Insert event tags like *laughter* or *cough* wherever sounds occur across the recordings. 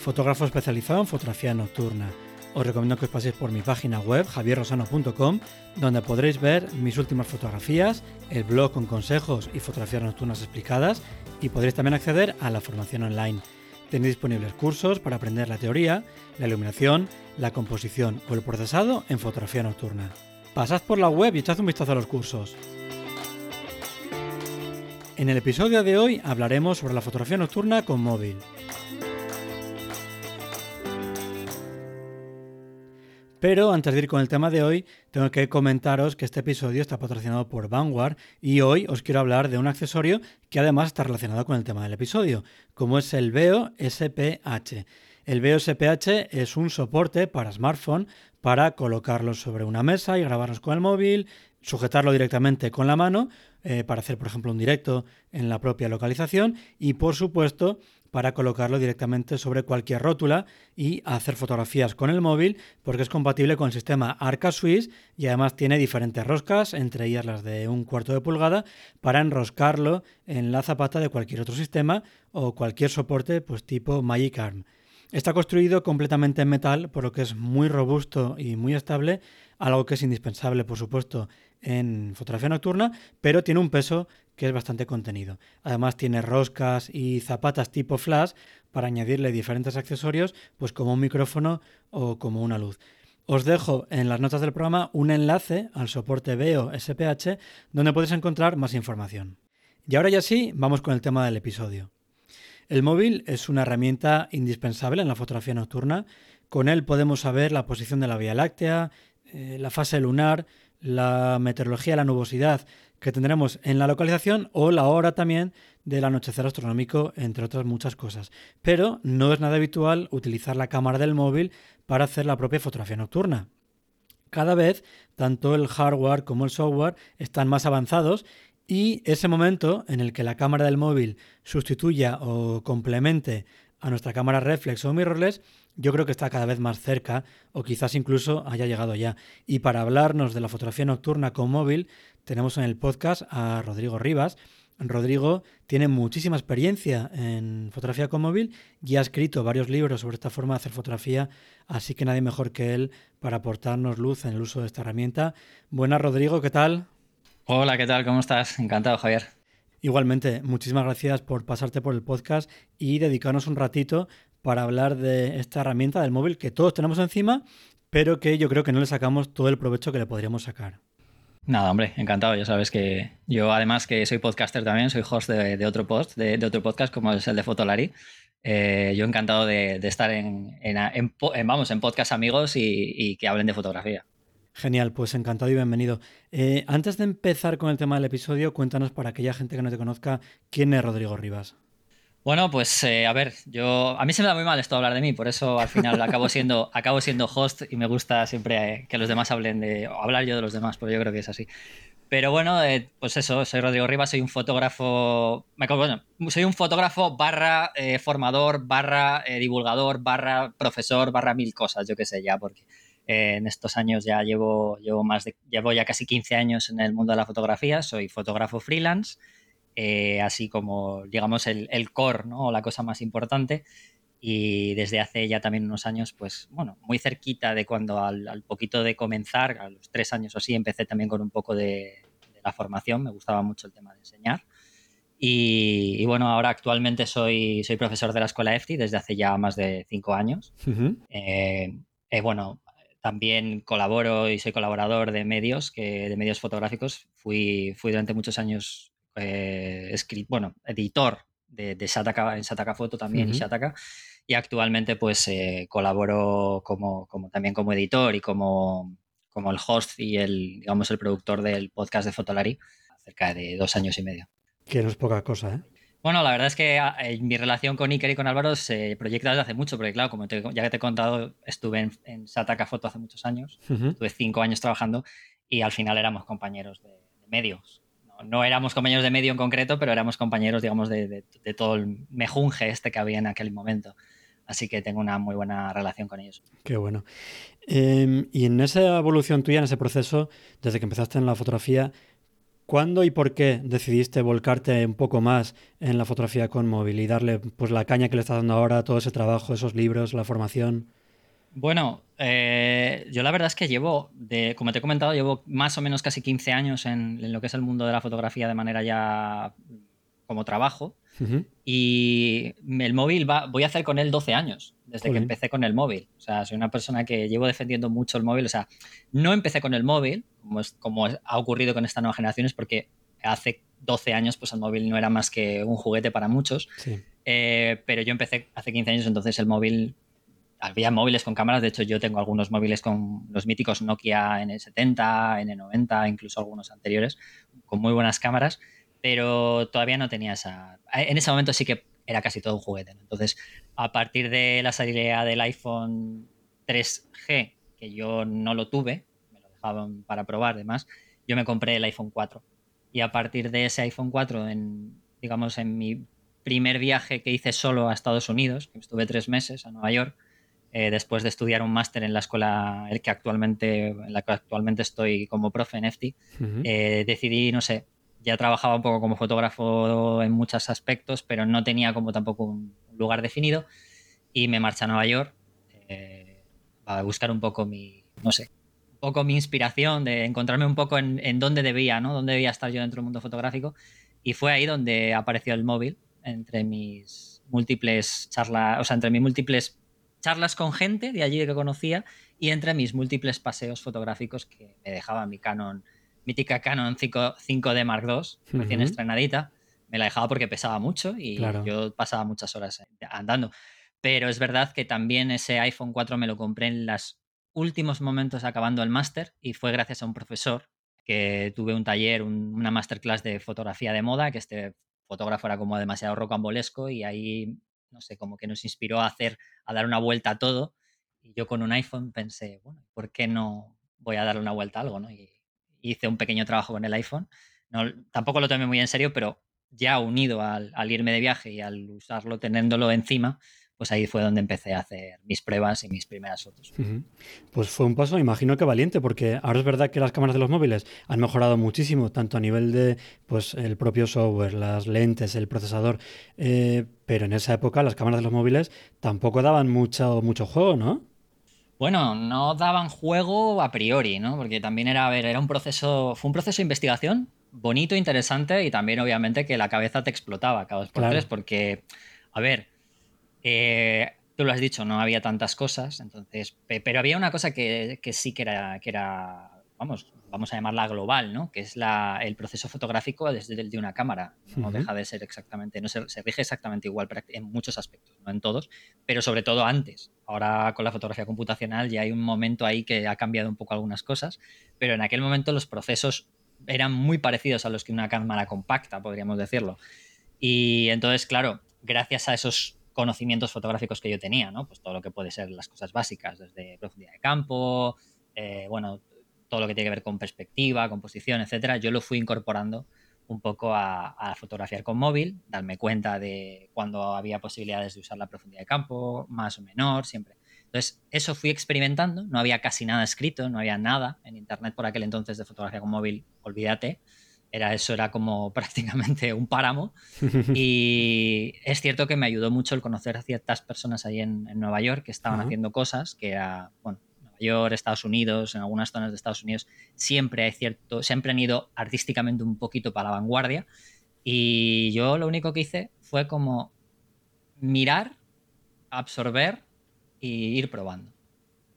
fotógrafo especializado en fotografía nocturna. Os recomiendo que os paséis por mi página web javierrosano.com, donde podréis ver mis últimas fotografías, el blog con consejos y fotografías nocturnas explicadas, y podréis también acceder a la formación online. Tenéis disponibles cursos para aprender la teoría, la iluminación, la composición o el procesado en fotografía nocturna. Pasad por la web y echad un vistazo a los cursos. En el episodio de hoy hablaremos sobre la fotografía nocturna con móvil. Pero antes de ir con el tema de hoy, tengo que comentaros que este episodio está patrocinado por Vanguard y hoy os quiero hablar de un accesorio que además está relacionado con el tema del episodio, como es el Veo SPH. El Veo SPH es un soporte para smartphone para colocarlo sobre una mesa y grabarlos con el móvil, sujetarlo directamente con la mano eh, para hacer, por ejemplo, un directo en la propia localización y, por supuesto, para colocarlo directamente sobre cualquier rótula y hacer fotografías con el móvil porque es compatible con el sistema Arca Swiss y además tiene diferentes roscas, entre ellas las de un cuarto de pulgada, para enroscarlo en la zapata de cualquier otro sistema o cualquier soporte pues tipo Magic Arm. Está construido completamente en metal, por lo que es muy robusto y muy estable, algo que es indispensable, por supuesto, en fotografía nocturna, pero tiene un peso que es bastante contenido. Además tiene roscas y zapatas tipo flash para añadirle diferentes accesorios, pues como un micrófono o como una luz. Os dejo en las notas del programa un enlace al soporte Veo SPH donde podéis encontrar más información. Y ahora ya sí, vamos con el tema del episodio. El móvil es una herramienta indispensable en la fotografía nocturna. Con él podemos saber la posición de la Vía Láctea, eh, la fase lunar, la meteorología, la nubosidad que tendremos en la localización o la hora también del anochecer astronómico, entre otras muchas cosas. Pero no es nada habitual utilizar la cámara del móvil para hacer la propia fotografía nocturna. Cada vez, tanto el hardware como el software están más avanzados y ese momento en el que la cámara del móvil sustituya o complemente a nuestra cámara reflex o mirrorless yo creo que está cada vez más cerca o quizás incluso haya llegado ya. Y para hablarnos de la fotografía nocturna con móvil, tenemos en el podcast a Rodrigo Rivas. Rodrigo tiene muchísima experiencia en fotografía con móvil y ha escrito varios libros sobre esta forma de hacer fotografía, así que nadie mejor que él para aportarnos luz en el uso de esta herramienta. Buenas, Rodrigo, ¿qué tal? Hola, ¿qué tal? ¿Cómo estás? Encantado, Javier. Igualmente, muchísimas gracias por pasarte por el podcast y dedicarnos un ratito para hablar de esta herramienta del móvil que todos tenemos encima, pero que yo creo que no le sacamos todo el provecho que le podríamos sacar. Nada, hombre, encantado. Ya sabes que yo, además que soy podcaster también, soy host de, otro post, de, otro podcast como es el de Fotolari. Eh, yo encantado de, estar en, vamos, en podcast amigos y, que hablen de fotografía. Genial, pues encantado y bienvenido. Eh, antes de empezar con el tema del episodio, cuéntanos para aquella gente que no te conozca, ¿quién es Rodrigo Rivas? Bueno, pues eh, a ver, yo a mí se me da muy mal esto hablar de mí, por eso al final *laughs* acabo siendo, acabo siendo host y me gusta siempre eh, que los demás hablen de, o hablar yo de los demás, porque yo creo que es así. Pero bueno, eh, pues eso, soy Rodrigo Rivas, soy un fotógrafo, bueno, soy un fotógrafo barra formador, barra divulgador, barra profesor, barra mil cosas, yo qué sé ya, porque en estos años ya llevo, llevo más de, llevo ya casi 15 años en el mundo de la fotografía, soy fotógrafo freelance. Eh, así como, digamos, el, core, ¿no? O la cosa más importante. Y desde hace ya también unos años, pues, bueno, muy cerquita de cuando al, poquito de comenzar, a los tres años o así, empecé también con un poco de, la formación. Me gustaba mucho el tema de enseñar. Y, bueno, ahora actualmente soy, soy profesor de la escuela EFTI desde hace ya más de cinco años. Eh, eh, bueno, también colaboro y soy colaborador de medios, que, de medios fotográficos. Fui, fui durante muchos años eh, bueno, editor de, de Shataka, en Shataka Foto también y Shataka. Y actualmente pues eh, colaboro como, como, también como editor y como, como el host y el, digamos, el productor del podcast de Fotolari cerca de dos años y medio. Que no es poca cosa, ¿eh? Bueno, la verdad es que ah, eh, mi relación con Iker y con Álvaro se proyecta desde hace mucho, porque claro, como ya que te he contado, estuve en, Sataka Foto hace muchos años, estuve cinco años trabajando y al final éramos compañeros de, medios. No, éramos compañeros de medio en concreto, pero éramos compañeros, digamos, de, todo el mejunje este que había en aquel momento. Así que tengo una muy buena relación con ellos. Qué bueno. Em, y en esa evolución tuya, en ese proceso, desde que empezaste en la fotografía, ¿Cuándo y por qué decidiste volcarte un poco más en la fotografía con móvil y darle pues la caña que le estás dando ahora, todo ese trabajo, esos libros, la formación? Bueno, eh, yo la verdad es que llevo, como te he comentado, llevo más o menos casi 15 años en, lo que es el mundo de la fotografía de manera ya como trabajo. Y el móvil va, voy a hacer con él 12 años, desde que empecé con el móvil. O sea, soy una persona que llevo defendiendo mucho el móvil. O sea, no empecé con el móvil, como, es, como ha ocurrido con estas nuevas generaciones, porque hace 12 años pues el móvil no era más que un juguete para muchos. Eh, pero yo empecé hace 15 años, entonces el móvil había móviles con cámaras, de hecho yo tengo algunos móviles con los míticos Nokia N70, N90, incluso algunos anteriores, con muy buenas cámaras, pero todavía no tenía esa... En ese momento sí que era casi todo un juguete. Entonces, a partir de la salida del iPhone 3G, que yo no lo tuve, me lo dejaban para probar además, yo me compré el iPhone 4. Y a partir de ese iPhone 4, en, digamos, en mi primer viaje que hice solo a Estados Unidos, que estuve tres meses a Nueva York, eh, después de estudiar un máster en la escuela el que actualmente, en la que actualmente estoy como profe en EFTI, eh, decidí, no sé, ya trabajaba un poco como fotógrafo en muchos aspectos, pero no tenía como tampoco un lugar definido y me marché a Nueva York eh, a buscar un poco mi, no sé, un poco mi inspiración, de encontrarme un poco en, en, dónde debía, ¿no? Dónde debía estar yo dentro del mundo fotográfico y fue ahí donde apareció el móvil entre mis múltiples charlas, o sea, entre mis múltiples charlas con gente de allí que conocía y entre mis múltiples paseos fotográficos que me dejaba mi Canon mítica Canon 5, d Mark II, recién estrenadita. Me la dejaba porque pesaba mucho y yo pasaba muchas horas andando. Pero es verdad que también ese iPhone 4 me lo compré en los últimos momentos acabando el máster y fue gracias a un profesor que tuve un taller, una masterclass de fotografía de moda, que este fotógrafo era como demasiado rocambolesco y ahí, no sé, como que nos inspiró a hacer, a dar una vuelta a todo. Y yo con un iPhone pensé, bueno, ¿por qué no voy a darle una vuelta a algo? ¿no? Y hice un pequeño trabajo con el iPhone. No, tampoco lo tomé muy en serio, pero ya unido al, irme de viaje y al usarlo teniéndolo encima, pues ahí fue donde empecé a hacer mis pruebas y mis primeras fotos. Pues fue un paso, imagino que valiente, porque ahora es verdad que las cámaras de los móviles han mejorado muchísimo, tanto a nivel de pues el propio software, las lentes, el procesador, eh, pero en esa época las cámaras de los móviles tampoco daban mucho, mucho juego, ¿no? Bueno, no daban juego a priori, ¿no? Porque también era, a ver, era un proceso, fue un proceso de investigación bonito, interesante y también obviamente que la cabeza te explotaba cada dos por tres porque, a ver, eh, tú lo has dicho, no había tantas cosas, entonces, pero había una cosa que, que sí que era, que era vamos, vamos a llamarla global, ¿no? Que es el proceso fotográfico desde el de una cámara. No deja de ser exactamente, no se, rige exactamente igual en muchos aspectos, no en todos, pero sobre todo antes. Ahora con la fotografía computacional ya hay un momento ahí que ha cambiado un poco algunas cosas, pero en aquel momento los procesos eran muy parecidos a los que una cámara compacta, podríamos decirlo. Y entonces, claro, gracias a esos conocimientos fotográficos que yo tenía, ¿no? Pues todo lo que puede ser las cosas básicas, desde profundidad de campo, eh, bueno, todo lo que tiene que ver con perspectiva, composición, etcétera, yo lo fui incorporando un poco a, fotografiar con móvil, darme cuenta de cuando había posibilidades de usar la profundidad de campo, más o menor, siempre. Entonces, eso fui experimentando, no había casi nada escrito, no había nada en internet por aquel entonces de fotografía con móvil, olvídate. Era, eso era como *laughs* prácticamente un páramo. *laughs* Y es cierto que me ayudó mucho el conocer a ciertas personas ahí en, Nueva York que estaban haciendo cosas que era, bueno, York, Estados Unidos, en algunas zonas de Estados Unidos, siempre hay cierto, siempre han ido artísticamente un poquito para la vanguardia. Y yo lo único que hice fue como mirar, absorber y ir probando.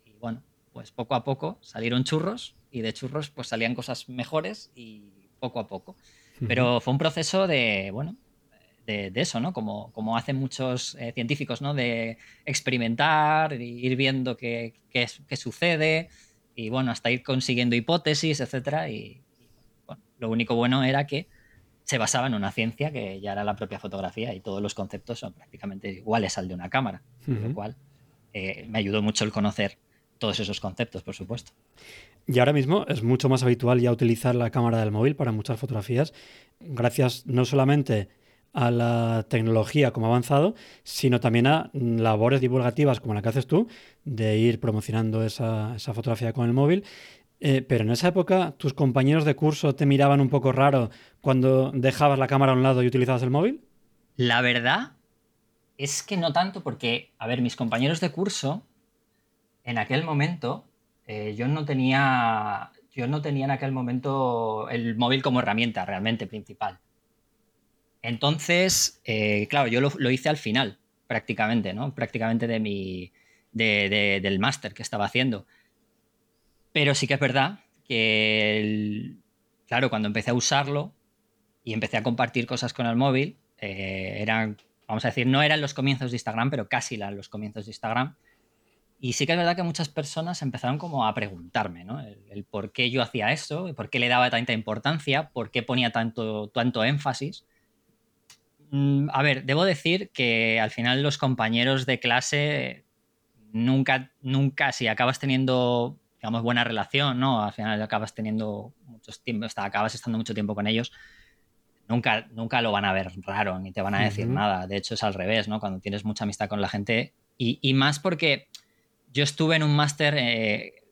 Y bueno, pues poco a poco salieron churros y de churros pues salían cosas mejores y poco a poco. Pero fue un proceso de, bueno, de, eso, ¿no? Como, como hacen muchos eh, científicos, ¿no? De experimentar, ir viendo qué, qué, sucede y, bueno, hasta ir consiguiendo hipótesis, etcétera. Y, lo único bueno era que se basaba en una ciencia que ya era la propia fotografía y todos los conceptos son prácticamente iguales al de una cámara, lo cual eh, me ayudó mucho el conocer todos esos conceptos, por supuesto. Y ahora mismo es mucho más habitual ya utilizar la cámara del móvil para muchas fotografías, gracias no solamente a la tecnología como avanzado, sino también a labores divulgativas como la que haces tú, de ir promocionando esa, fotografía con el móvil. Eh, pero en esa época, ¿tus compañeros de curso te miraban un poco raro cuando dejabas la cámara a un lado y utilizabas el móvil? La verdad es que no tanto porque, a ver, mis compañeros de curso en aquel momento eh, yo no tenía. Yo no tenía en aquel momento el móvil como herramienta realmente principal. Entonces, eh, claro, yo lo, hice al final, prácticamente, ¿no? Prácticamente de mi. del máster que estaba haciendo. Pero sí que es verdad que, claro, cuando empecé a usarlo y empecé a compartir cosas con el móvil, eh, eran, vamos a decir, no eran los comienzos de Instagram, pero casi eran los comienzos de Instagram. Y sí que es verdad que muchas personas empezaron como a preguntarme, ¿no? El, por qué yo hacía eso, por qué le daba tanta importancia, por qué ponía tanto, tanto énfasis. Mm, a ver, debo decir que al final los compañeros de clase nunca, nunca, si acabas teniendo, digamos, buena relación, ¿no? Al final acabas teniendo muchos tiempo, acabas estando mucho tiempo con ellos, nunca, nunca lo van a ver raro, ni te van a decir nada. De hecho, es al revés, ¿no? Cuando tienes mucha amistad con la gente, y, y más porque yo estuve en un máster eh,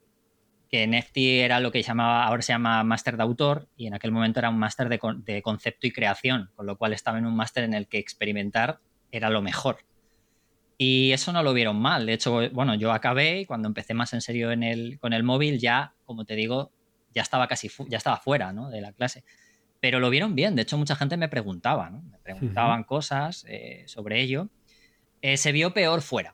que en FT era lo que llamaba, ahora se llama máster de autor, y en aquel momento era un máster de, concepto y creación, con lo cual estaba en un máster en el que experimentar era lo mejor. Y eso no lo vieron mal. De hecho, bueno, yo acabé y cuando empecé más en serio en el, con el móvil, ya, como te digo, ya estaba casi ya estaba fuera de la clase. Pero lo vieron bien. De hecho, mucha gente me preguntaba, me preguntaban cosas eh, sobre ello. Eh, se vio peor fuera.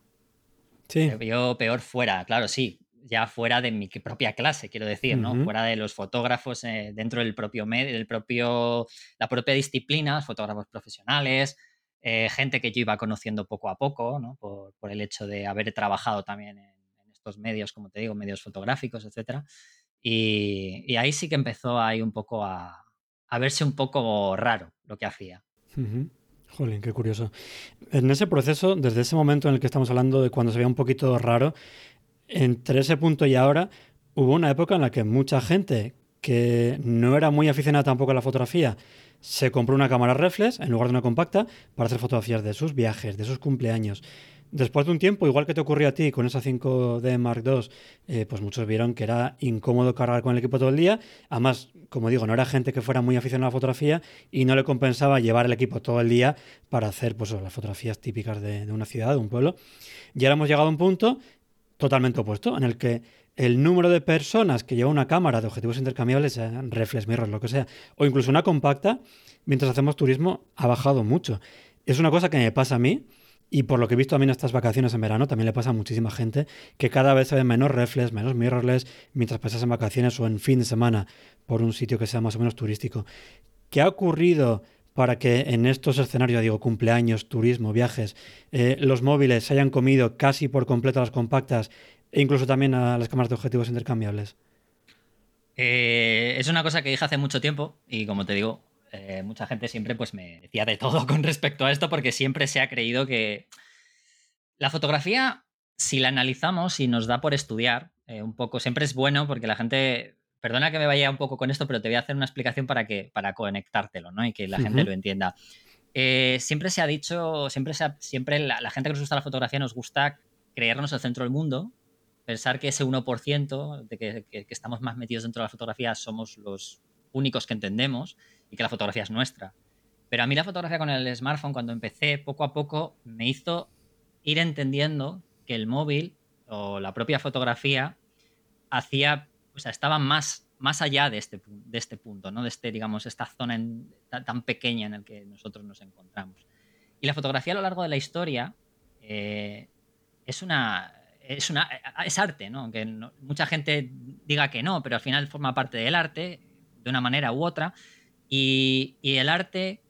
Sí. Me vio peor fuera, claro, sí, ya fuera de mi propia clase, quiero decir, ¿no? Fuera de los fotógrafos eh, dentro del propio medio, del propio, la propia disciplina, fotógrafos profesionales, eh, gente que yo iba conociendo poco a poco, ¿no? Por, el hecho de haber trabajado también en, estos medios, como te digo, medios fotográficos, etcétera. Y, ahí sí que empezó ahí un poco a, verse un poco raro lo que hacía. Jolín, qué curioso. En ese proceso, desde ese momento en el que estamos hablando de cuando se veía un poquito raro, entre ese punto y ahora, hubo una época en la que mucha gente que no era muy aficionada tampoco a la fotografía, se compró una cámara reflex en lugar de una compacta para hacer fotografías de sus viajes, de sus cumpleaños. Después de un tiempo, igual que te ocurrió a ti con esa 5D Mark II, eh, pues muchos vieron que era incómodo cargar con el equipo todo el día. Además, como digo, no era gente que fuera muy aficionada a la fotografía y no le compensaba llevar el equipo todo el día para hacer pues, las fotografías típicas de, una ciudad, de un pueblo. Y ahora hemos llegado a un punto totalmente opuesto, en el que el número de personas que lleva una cámara de objetivos intercambiables, reflex, mirrors, lo que sea, o incluso una compacta, mientras hacemos turismo, ha bajado mucho. Es una cosa que me pasa a mí y por lo que he visto también estas vacaciones en verano, también le pasa a muchísima gente que cada vez se ven menos reflex, menos mirrorless, mientras pasas en vacaciones o en fin de semana por un sitio que sea más o menos turístico. ¿Qué ha ocurrido para que en estos escenarios, digo, cumpleaños, turismo, viajes, eh, los móviles se hayan comido casi por completo a las compactas e incluso también a las cámaras de objetivos intercambiables? Eh, es una cosa que dije hace mucho tiempo y como te digo, eh, mucha gente siempre pues me decía de todo con respecto a esto porque siempre se ha creído que la fotografía, si la analizamos y nos da por estudiar un poco, siempre es bueno porque la gente, perdona que me vaya un poco con esto, pero te voy a hacer una explicación para que para conectártelo, ¿no? Y que la gente lo entienda. Eh, siempre se ha dicho, siempre, siempre la, gente que nos gusta la fotografía nos gusta creernos el centro del mundo, pensar que ese 1% de que, que, estamos más metidos dentro de la fotografía somos los únicos que entendemos y que la fotografía es nuestra. Pero a mí la fotografía con el smartphone, cuando empecé poco a poco, me hizo ir entendiendo que el móvil o la propia fotografía hacía, o sea, estaba más, más allá de este, de este punto, ¿no? De este, digamos, esta zona tan, pequeña en la que nosotros nos encontramos. Y la fotografía a lo largo de la historia eh, es una. Es, una, es arte, ¿no? Aunque mucha gente diga que no, pero al final forma parte del arte, de una manera u otra. Y, el arte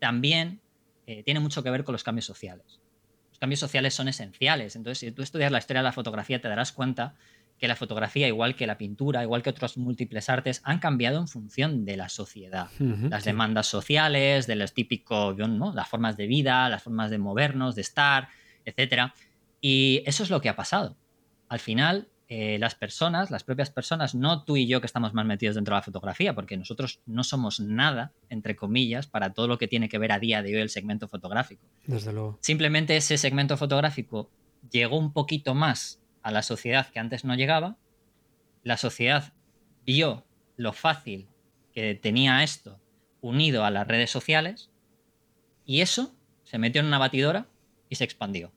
también eh, tiene mucho que ver con los cambios sociales. Los cambios sociales son esenciales. Entonces, si tú estudias la historia de la fotografía, te darás cuenta que la fotografía, igual que la pintura, igual que otros múltiples artes, han cambiado en función de la sociedad. las demandas sociales, de los típicos, ¿no? las formas de vida, las formas de movernos, de estar, etc. Y eso es lo que ha pasado. Al final, eh, las personas, las propias personas, no tú y yo que estamos más metidos dentro de la fotografía, porque nosotros no somos nada, entre comillas, para todo lo que tiene que ver a día de hoy el segmento fotográfico. Desde luego. Simplemente ese segmento fotográfico llegó un poquito más a la sociedad que antes no llegaba. La sociedad vio lo fácil que tenía esto unido a las redes sociales y eso se metió en una batidora y se expandió.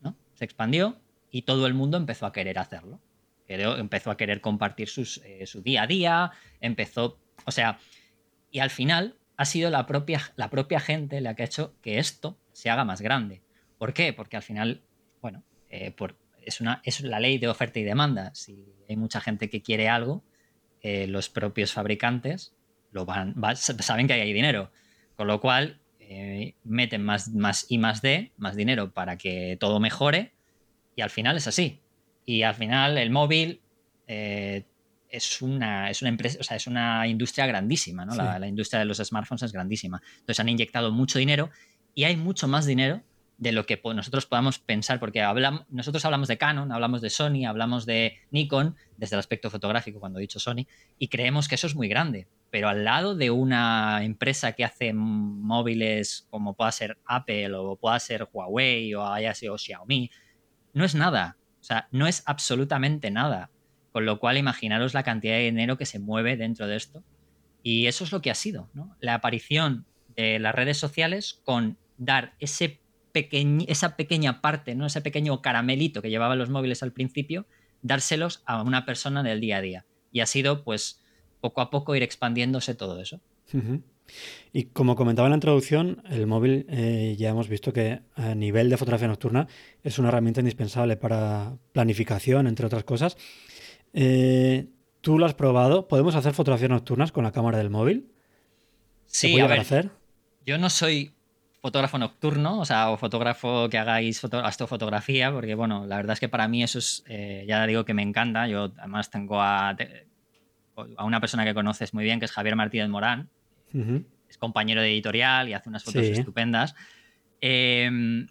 ¿no? Se expandió y todo el mundo empezó a querer hacerlo. Empezó a querer compartir eh, su día a día, empezó, o sea, y al final ha sido la propia, la propia gente la que ha hecho que esto se haga más grande. ¿Por qué? Porque al final, bueno, eh, es, una, es la ley de oferta y demanda. Si hay mucha gente que quiere algo, eh, los propios fabricantes lo van, saben que hay dinero. Con lo cual, meten más, más I más D, más dinero para que todo mejore y al final es así. Y al final el móvil eh, es, una, es una empresa, o sea, es una industria grandísima, ¿no? La, industria de los smartphones es grandísima. Entonces han inyectado mucho dinero y hay mucho más dinero de lo que nosotros podamos pensar, porque hablamos, nosotros hablamos de Canon, hablamos de Sony, hablamos de Nikon, desde el aspecto fotográfico, cuando he dicho Sony, y creemos que eso es muy grande. Pero al lado de una empresa que hace móviles como pueda ser Apple o pueda ser Huawei o, o Xiaomi, no es nada. O sea, no es absolutamente nada. Con lo cual, imaginaros la cantidad de dinero que se mueve dentro de esto. Y eso es lo que ha sido, ¿no? La aparición de las redes sociales con dar ese esa pequeña parte, ¿no? Ese pequeño caramelito que llevaban los móviles al principio, dárselos a una persona del día a día. Y ha sido, pues, poco a poco ir expandiéndose todo eso. Y como comentaba en la introducción, el móvil eh, ya hemos visto que a nivel de fotografía nocturna es una herramienta indispensable para planificación, entre otras cosas. Eh, ¿Tú lo has probado? ¿Podemos hacer fotografías nocturnas con la cámara del móvil? Sí, puede a ver, hacer? Yo no soy fotógrafo nocturno, o sea, o fotógrafo que hagáis astrofotografía, porque bueno, la verdad es que para mí eso es, eh, ya digo que me encanta. Yo además tengo a, a una persona que conoces muy bien, que es Javier Martínez Morán, es compañero de editorial y hace unas fotos estupendas. Em,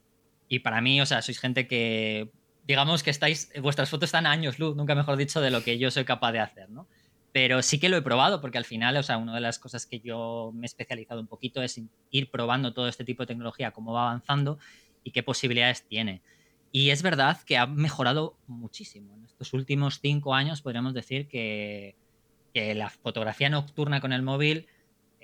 y para mí, o sea, sois gente que, digamos que estáis, vuestras fotos están a años luz, nunca mejor dicho, de lo que yo soy capaz de hacer, ¿no? Pero sí que lo he probado porque al final, o sea, una de las cosas que yo me he especializado un poquito es ir probando todo este tipo de tecnología, cómo va avanzando y qué posibilidades tiene. Y es verdad que ha mejorado muchísimo. En estos últimos cinco años podríamos decir que, que la fotografía nocturna con el móvil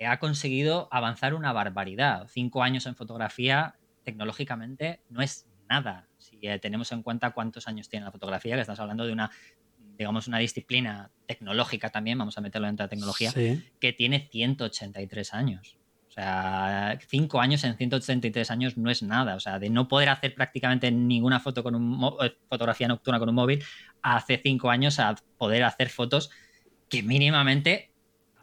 ha conseguido avanzar una barbaridad. Cinco años en fotografía, tecnológicamente, no es nada. Si eh, tenemos en cuenta cuántos años tiene la fotografía, que estás hablando de una, digamos, una disciplina tecnológica también, vamos a meterlo dentro de la tecnología, que tiene 183 años. O sea, cinco años en 183 años no es nada. O sea, de no poder hacer prácticamente ninguna foto con un eh, fotografía nocturna con un móvil, hace cinco años a poder hacer fotos que mínimamente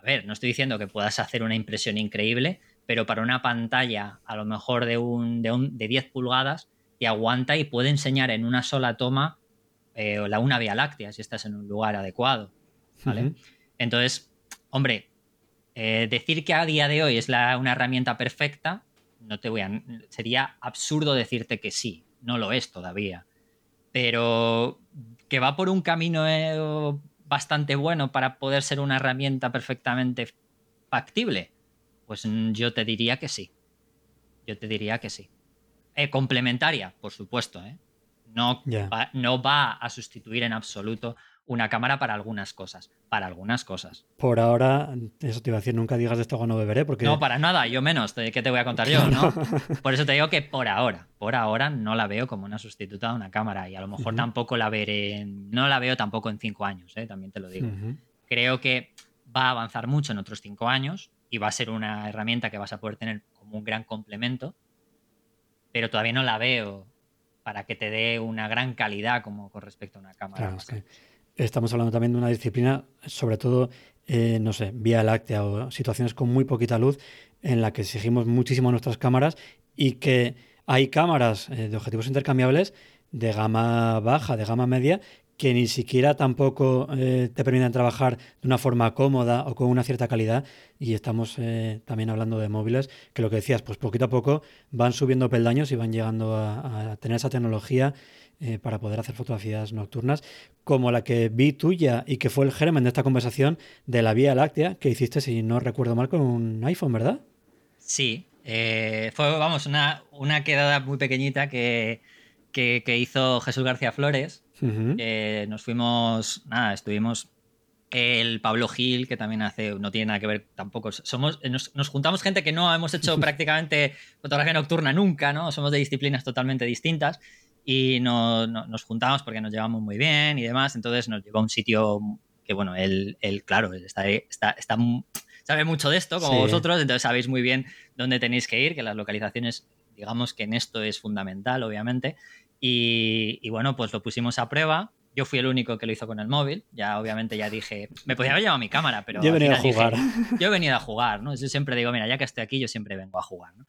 a ver, no estoy diciendo que puedas hacer una impresión increíble, pero para una pantalla a lo mejor de, un, de, 10 pulgadas te aguanta y puede enseñar en una sola toma eh, la una vía láctea si estás en un lugar adecuado. ¿vale? Entonces, hombre, eh, decir que a día de hoy es una herramienta perfecta, no te voy a, sería absurdo decirte que sí, no lo es todavía. Pero que va por un camino eh, bastante bueno para poder ser una herramienta perfectamente factible? Pues mm, yo te diría que sí. Yo te diría que sí. Eh, complementaria, por supuesto. ¿eh? No, no va a sustituir en absoluto una cámara para algunas cosas. Para algunas cosas. Por ahora, eso te iba a decir, nunca digas de esto cuando beberé. Porque... No, para nada, yo menos. ¿Qué te voy a contar *laughs* yo? ¿no? *laughs* Por eso te digo que por ahora, por ahora no la veo como una sustituta de una cámara. Y a lo mejor tampoco la veré. No la veo tampoco en cinco años, ¿eh? también te lo digo. Creo que va a avanzar mucho en otros cinco años y va a ser una herramienta que vas a poder tener como un gran complemento. Pero todavía no la veo para que te dé una gran calidad como con respecto a una cámara. Claro, Estamos hablando también de una disciplina, sobre todo, eh, no sé, vía láctea o situaciones con muy poquita luz, en la que exigimos muchísimo nuestras cámaras y que hay cámaras eh, de objetivos intercambiables de gama baja, de gama media, que ni siquiera tampoco eh, te permiten trabajar de una forma cómoda o con una cierta calidad. Y estamos eh, también hablando de móviles, que lo que decías, pues poquito a poco van subiendo peldaños y van llegando a, tener esa tecnología eh, para poder hacer fotografías nocturnas, como la que vi tuya y que fue el germen de esta conversación de la Vía Láctea que hiciste, si no recuerdo mal, con un iPhone, ¿verdad? Sí, fue, vamos, una, una quedada muy pequeñita que que, hizo Jesús García Flores. Nos fuimos, nada, estuvimos el Pablo Gil, que también hace, no tiene nada que ver tampoco. Somos, nos, juntamos gente que no hemos hecho *laughs* prácticamente fotografía nocturna nunca, ¿no? Somos de disciplinas totalmente distintas y nos juntamos porque nos llevamos muy bien y demás. Entonces nos llevó a un sitio que, bueno, él, él claro, está, está, está, sabe mucho de esto, como vosotros, entonces sabéis muy bien dónde tenéis que ir, que las localizaciones, digamos que en esto es fundamental, obviamente. Y, bueno, pues lo pusimos a prueba. Yo fui el único que lo hizo con el móvil. Ya obviamente ya dije, me podía haber llevado mi cámara, pero... Yo he venido a jugar. yo he venido a jugar, ¿no? Yo siempre digo, mira, ya que estoy aquí, yo siempre vengo a jugar, ¿no?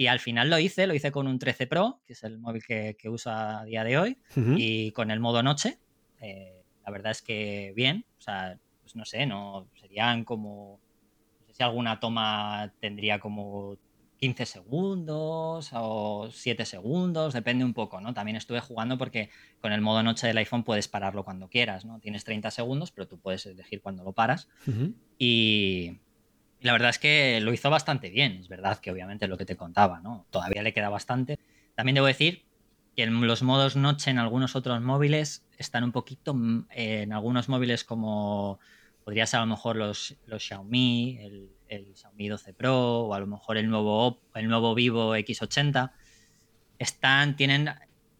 Y al final lo hice, lo hice con un 13 Pro, que es el móvil que, que uso a día de hoy, y con el modo noche. Eh, la verdad es que bien, o sea, pues no sé, no serían como... No sé si alguna toma tendría como 15 segundos o 7 segundos, depende un poco, ¿no? También estuve jugando porque con el modo noche del iPhone puedes pararlo cuando quieras, ¿no? Tienes 30 segundos, pero tú puedes elegir cuando lo paras. y, la verdad es que lo hizo bastante bien, es verdad que obviamente lo que te contaba, ¿no? Todavía le queda bastante. También debo decir que en los modos noche en algunos otros móviles están un poquito, mm, en algunos móviles como podría ser a lo mejor los, los Xiaomi, el el Xiaomi 12 Pro o a lo mejor el nuevo, el nuevo Vivo X80, están, tienen,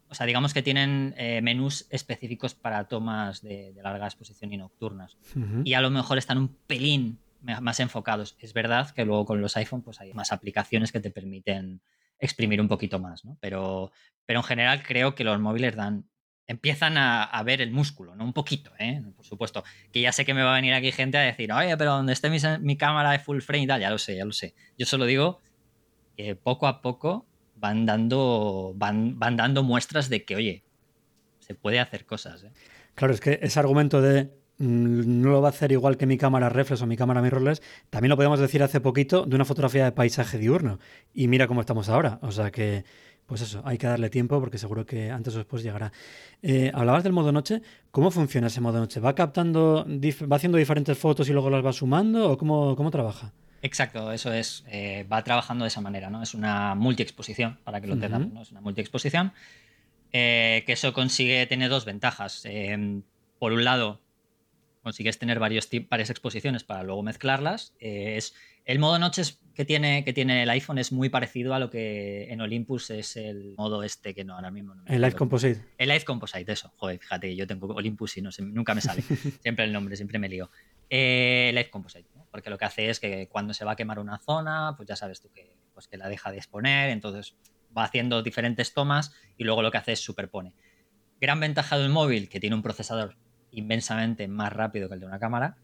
o sea, digamos que tienen eh, menús específicos para tomas de, larga exposición y nocturnas. Y a lo mejor están un pelín más enfocados. Es verdad que luego con los iPhone pues hay más aplicaciones que te permiten exprimir un poquito más, ¿no? Pero, pero en general creo que los móviles dan empiezan a, ver el músculo, ¿no? Un poquito, ¿eh? Por supuesto. Que ya sé que me va a venir aquí gente a decir, oye, pero donde esté mi, cámara de full frame y tal, ya lo sé, ya lo sé. Yo solo digo que poco a poco van dando, muestras de que, oye, se puede hacer cosas. ¿eh? Claro, es que ese argumento de mm, no lo va a hacer igual que mi cámara reflex o mi cámara mirrorless, también lo podemos decir hace poquito de una fotografía de paisaje diurno. Y mira cómo estamos ahora. O sea que pues eso, hay que darle tiempo porque seguro que antes o después llegará. Eh, hablabas del modo noche. ¿Cómo funciona ese modo noche? ¿Va captando, va haciendo diferentes fotos y luego las va sumando o cómo, cómo trabaja? Exacto, eso es. Eh, va trabajando de esa manera, ¿no? Es una multiexposición, para que lo entendamos, ¿no? Es una multiexposición. Eh, que eso consigue tener dos ventajas. por un lado, consigues tener varios varias exposiciones para luego mezclarlas. es el modo noche que tiene, que tiene el iPhone es muy parecido a lo que en Olympus es el modo este que no ahora mismo no El Light Composite. El Light Composite, eso. Joder, fíjate, yo tengo Olympus y no nunca me sale. *laughs* siempre el nombre, siempre me lío. Eh, Light Composite, porque lo que hace es que cuando se va a quemar una zona, pues ya sabes tú que, pues que la deja de exponer, entonces va haciendo diferentes tomas y luego lo que hace es superpone. Gran ventaja del móvil, que tiene un procesador inmensamente más rápido que el de una cámara,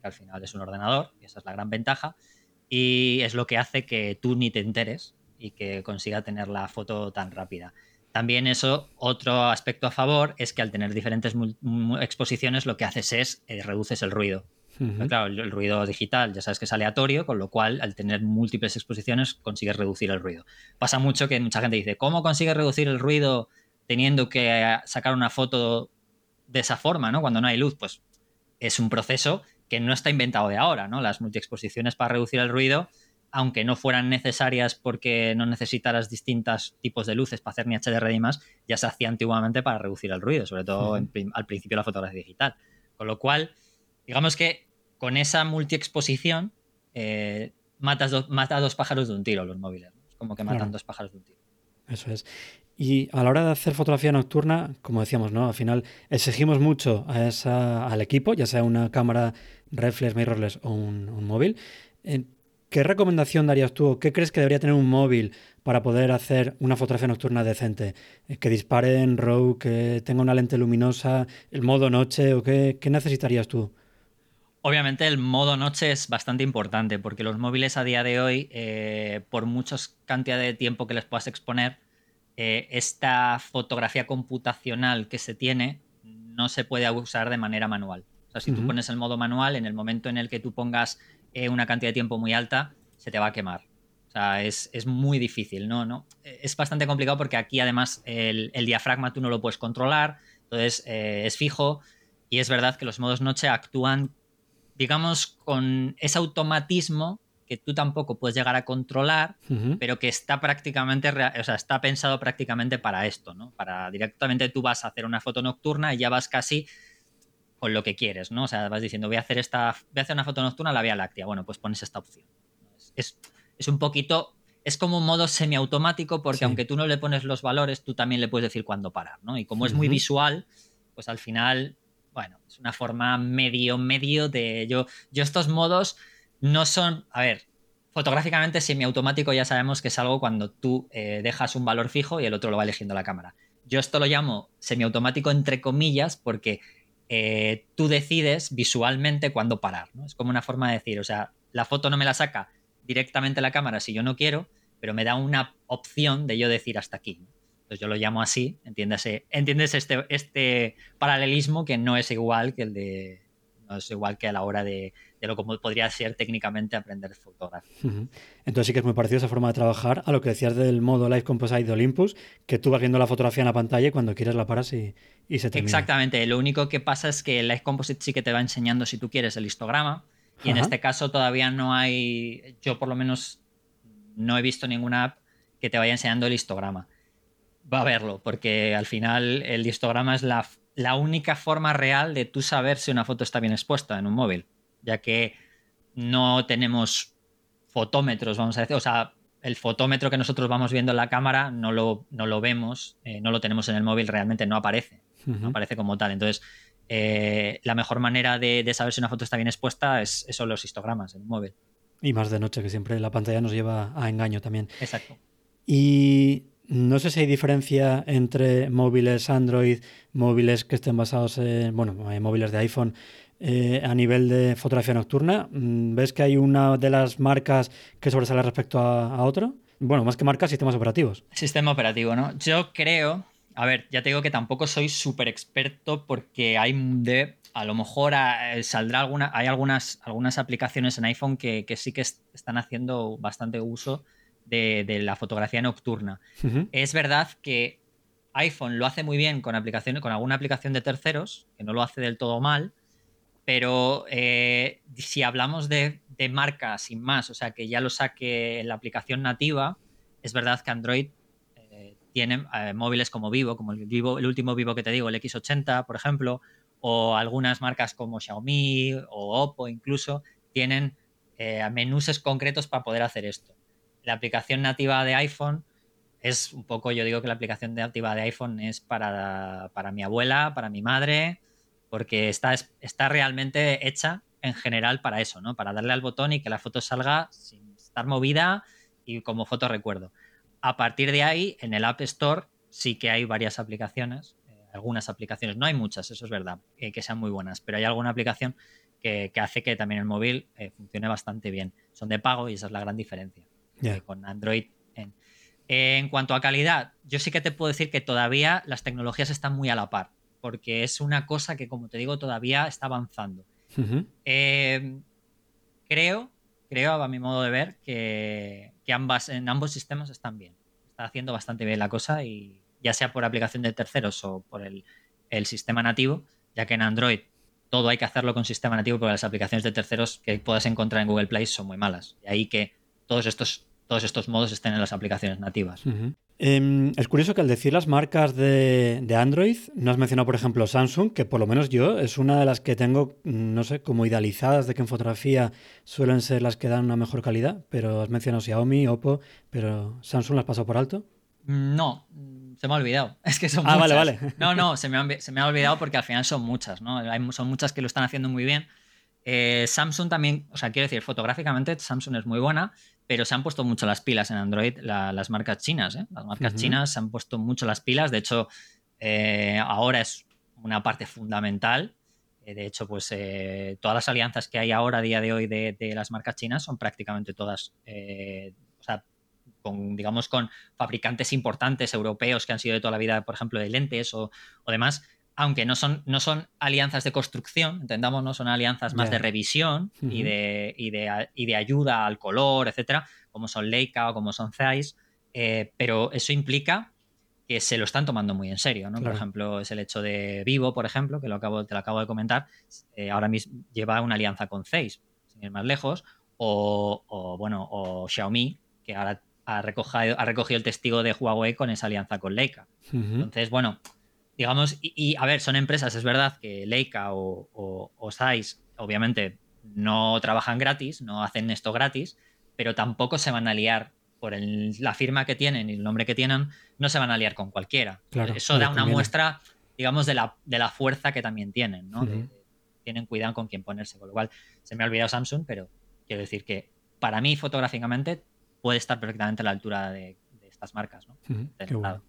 porque al final es un ordenador, y esa es la gran ventaja, y es lo que hace que tú ni te enteres y que consiga tener la foto tan rápida. También eso, otro aspecto a favor es que al tener diferentes exposiciones lo que haces es eh, reduces el ruido. Claro, el, ruido digital ya sabes que es aleatorio, con lo cual al tener múltiples exposiciones consigues reducir el ruido. Pasa mucho que mucha gente dice, ¿cómo consigues reducir el ruido teniendo que sacar una foto de esa forma, ¿no? Cuando no hay luz, pues es un proceso que no está inventado de ahora, ¿no? Las multiexposiciones para reducir el ruido, aunque no fueran necesarias porque no necesitaras distintos tipos de luces para hacer ni HDR y más, ya se hacía antiguamente para reducir el ruido, sobre todo al principio de la fotografía digital. Con lo cual, digamos que con esa multiexposición eh, matas mata a dos pájaros de un tiro los móviles. Es como que matan dos pájaros de un tiro. Eso es. Y a la hora de hacer fotografía nocturna, como decíamos, ¿no? Al final exigimos mucho a esa, al equipo, ya sea una cámara reflex, mirrorless o un, móvil. Eh, ¿Qué recomendación darías tú? ¿Qué crees que debería tener un móvil para poder hacer una fotografía nocturna decente? Eh, ¿Que dispare en RAW, que tenga una lente luminosa, el modo noche o qué, necesitarías tú? Obviamente el modo noche es bastante importante porque los móviles a día de hoy, eh, por mucha cantidad de tiempo que les puedas exponer, esta fotografía computacional que se tiene no se puede usar de manera manual. O sea, si tú pones el modo manual, en el momento en el que tú pongas eh, una cantidad de tiempo muy alta, se te va a quemar. O sea, es, muy difícil, ¿no? ¿no? Es bastante complicado porque aquí además el, diafragma tú no lo puedes controlar, entonces eh, es fijo y es verdad que los modos noche actúan, digamos, con ese automatismo que tú tampoco puedes llegar a controlar, pero que está prácticamente, o sea, está pensado prácticamente para esto, ¿no? Para directamente tú vas a hacer una foto nocturna y ya vas casi con lo que quieres, ¿no? O sea, vas diciendo, voy a hacer esta, voy a hacer una foto nocturna a la Vía Láctea. Bueno, pues pones esta opción. Es, un poquito, es como un modo semiautomático porque aunque tú no le pones los valores, tú también le puedes decir cuándo parar, ¿no? Y como es muy visual, pues al final, bueno, es una forma medio, medio de... Yo, yo estos modos no son, a ver, fotográficamente semiautomático ya sabemos que es algo cuando tú eh, dejas un valor fijo y el otro lo va eligiendo la cámara. Yo esto lo llamo semiautomático entre comillas porque eh, tú decides visualmente cuándo parar. ¿no? Es como una forma de decir, o sea, la foto no me la saca directamente la cámara si yo no quiero, pero me da una opción de yo decir hasta aquí. Entonces yo lo llamo así, entiéndase, entiendes este, este paralelismo que no es igual que el de, no es igual que a la hora de, de lo como podría ser técnicamente aprender fotografía. Entonces sí que es muy parecido esa forma de trabajar a lo que decías del modo Live Composite de Olympus, que tú vas viendo la fotografía en la pantalla y cuando quieres la paras y, se termina. Exactamente, lo único que pasa es que el Live Composite sí que te va enseñando si tú quieres el histograma y en este caso todavía no hay, yo por lo menos no he visto ninguna app que te vaya enseñando el histograma. Va a verlo, porque al final el histograma es la, la única forma real de tú saber si una foto está bien expuesta en un móvil ya que no tenemos fotómetros, vamos a decir, o sea, el fotómetro que nosotros vamos viendo en la cámara no lo, no lo vemos, eh, no lo tenemos en el móvil, realmente no aparece, no aparece como tal. Entonces, eh, la mejor manera de, saber si una foto está bien expuesta es, son los histogramas en el móvil. Y más de noche, que siempre la pantalla nos lleva a engaño también. Exacto. Y no sé si hay diferencia entre móviles Android, móviles que estén basados en, bueno, móviles de iPhone eh, a nivel de fotografía nocturna? Mm, ¿Ves que hay una de las marcas que sobresale respecto a, otra? Bueno, más que marcas, sistemas operativos. Sistema operativo, ¿no? Yo creo, a ver, ya te digo que tampoco soy súper experto porque hay de, a lo mejor eh, saldrá alguna, hay algunas, algunas aplicaciones en iPhone que, sí que están haciendo bastante uso de, la fotografía nocturna. Es verdad que iPhone lo hace muy bien con aplicaciones, con alguna aplicación de terceros, que no lo hace del todo mal, pero eh, si hablamos de, marcas sin más, o sea, que ya lo saque en la aplicación nativa, es verdad que Android eh, tiene eh, móviles como Vivo, como el último Vivo que te digo, el X80, por ejemplo, o algunas marcas como Xiaomi o Oppo incluso, tienen menús concretos para poder hacer esto. La aplicación nativa de iPhone es un poco, yo digo que la aplicación nativa de iPhone es para, para mi abuela, para mi madre, porque está, está realmente hecha en general para eso, ¿no? Para darle al botón y que la foto salga sin estar movida y como foto recuerdo. A partir de ahí, en el App Store sí que hay varias aplicaciones, eh, algunas aplicaciones, no hay muchas, eso es verdad, eh, que sean muy buenas, pero hay alguna aplicación que, hace que también el móvil eh, funcione bastante bien. Son de pago y esa es la gran diferencia con Android. en cuanto a calidad, yo sí que te puedo decir que todavía las tecnologías están muy a la par porque es una cosa que, como te digo, todavía está avanzando. Em, creo, creo, a mi modo de ver, que, ambas, en ambos sistemas están bien. Está haciendo bastante bien la cosa y ya sea por aplicación de terceros o por el, sistema nativo, ya que en Android todo hay que hacerlo con sistema nativo porque las aplicaciones de terceros que puedas encontrar en Google Play son muy malas. Y ahí que todos estos, todos estos modos estén en las aplicaciones nativas. Em, es curioso que al decir las marcas de, Android, no has mencionado, por ejemplo, Samsung, que por lo menos yo es una de las que tengo, no sé, como idealizadas de que en fotografía suelen ser las que dan una mejor calidad, pero has mencionado Xiaomi, Oppo, pero Samsung las pasó por alto. No, se me ha olvidado. Es que son ah, muchas. vale, vale. No, no, se me, ha, olvidado porque al final son muchas, ¿no? son muchas que lo están haciendo muy bien. Eh, Samsung también, o sea, quiero decir, fotográficamente Samsung es muy buena, pero se han puesto mucho las pilas en Android las marcas chinas. ¿eh? Las marcas chinas se han puesto mucho las pilas. De hecho, eh, ahora es una parte fundamental. De hecho, pues todas las alianzas que hay ahora a día de hoy de, las marcas chinas son prácticamente todas, o sea, con, digamos, con fabricantes importantes europeos que han sido de toda la vida, por ejemplo, de lentes o, o demás aunque no son, no son alianzas de construcción, entendamos, no son alianzas más de revisión y, de, y, de, y, de, ayuda al color, etcétera, como son Leica o como son Zeiss, eh, pero eso implica que se lo están tomando muy en serio, ¿no? Por ejemplo, es el hecho de Vivo, por ejemplo, que lo acabo, te lo acabo de comentar, eh, ahora mismo lleva una alianza con Zeiss, sin ir más lejos, o, bueno, o Xiaomi, que ahora ha recogido, ha recogido el testigo de Huawei con esa alianza con Leica. Entonces, bueno, digamos, y, a ver, son empresas, es verdad que Leica o, o, obviamente, no trabajan gratis, no hacen esto gratis, pero tampoco se van a liar por la firma que tienen y el nombre que tienen, no se van a liar con cualquiera. Eso da una muestra, digamos, de la, de la fuerza que también tienen, ¿no? tienen cuidado con quién ponerse, con lo cual se me ha olvidado Samsung, pero quiero decir que para mí fotográficamente puede estar perfectamente a la altura de, estas marcas, ¿no? bueno,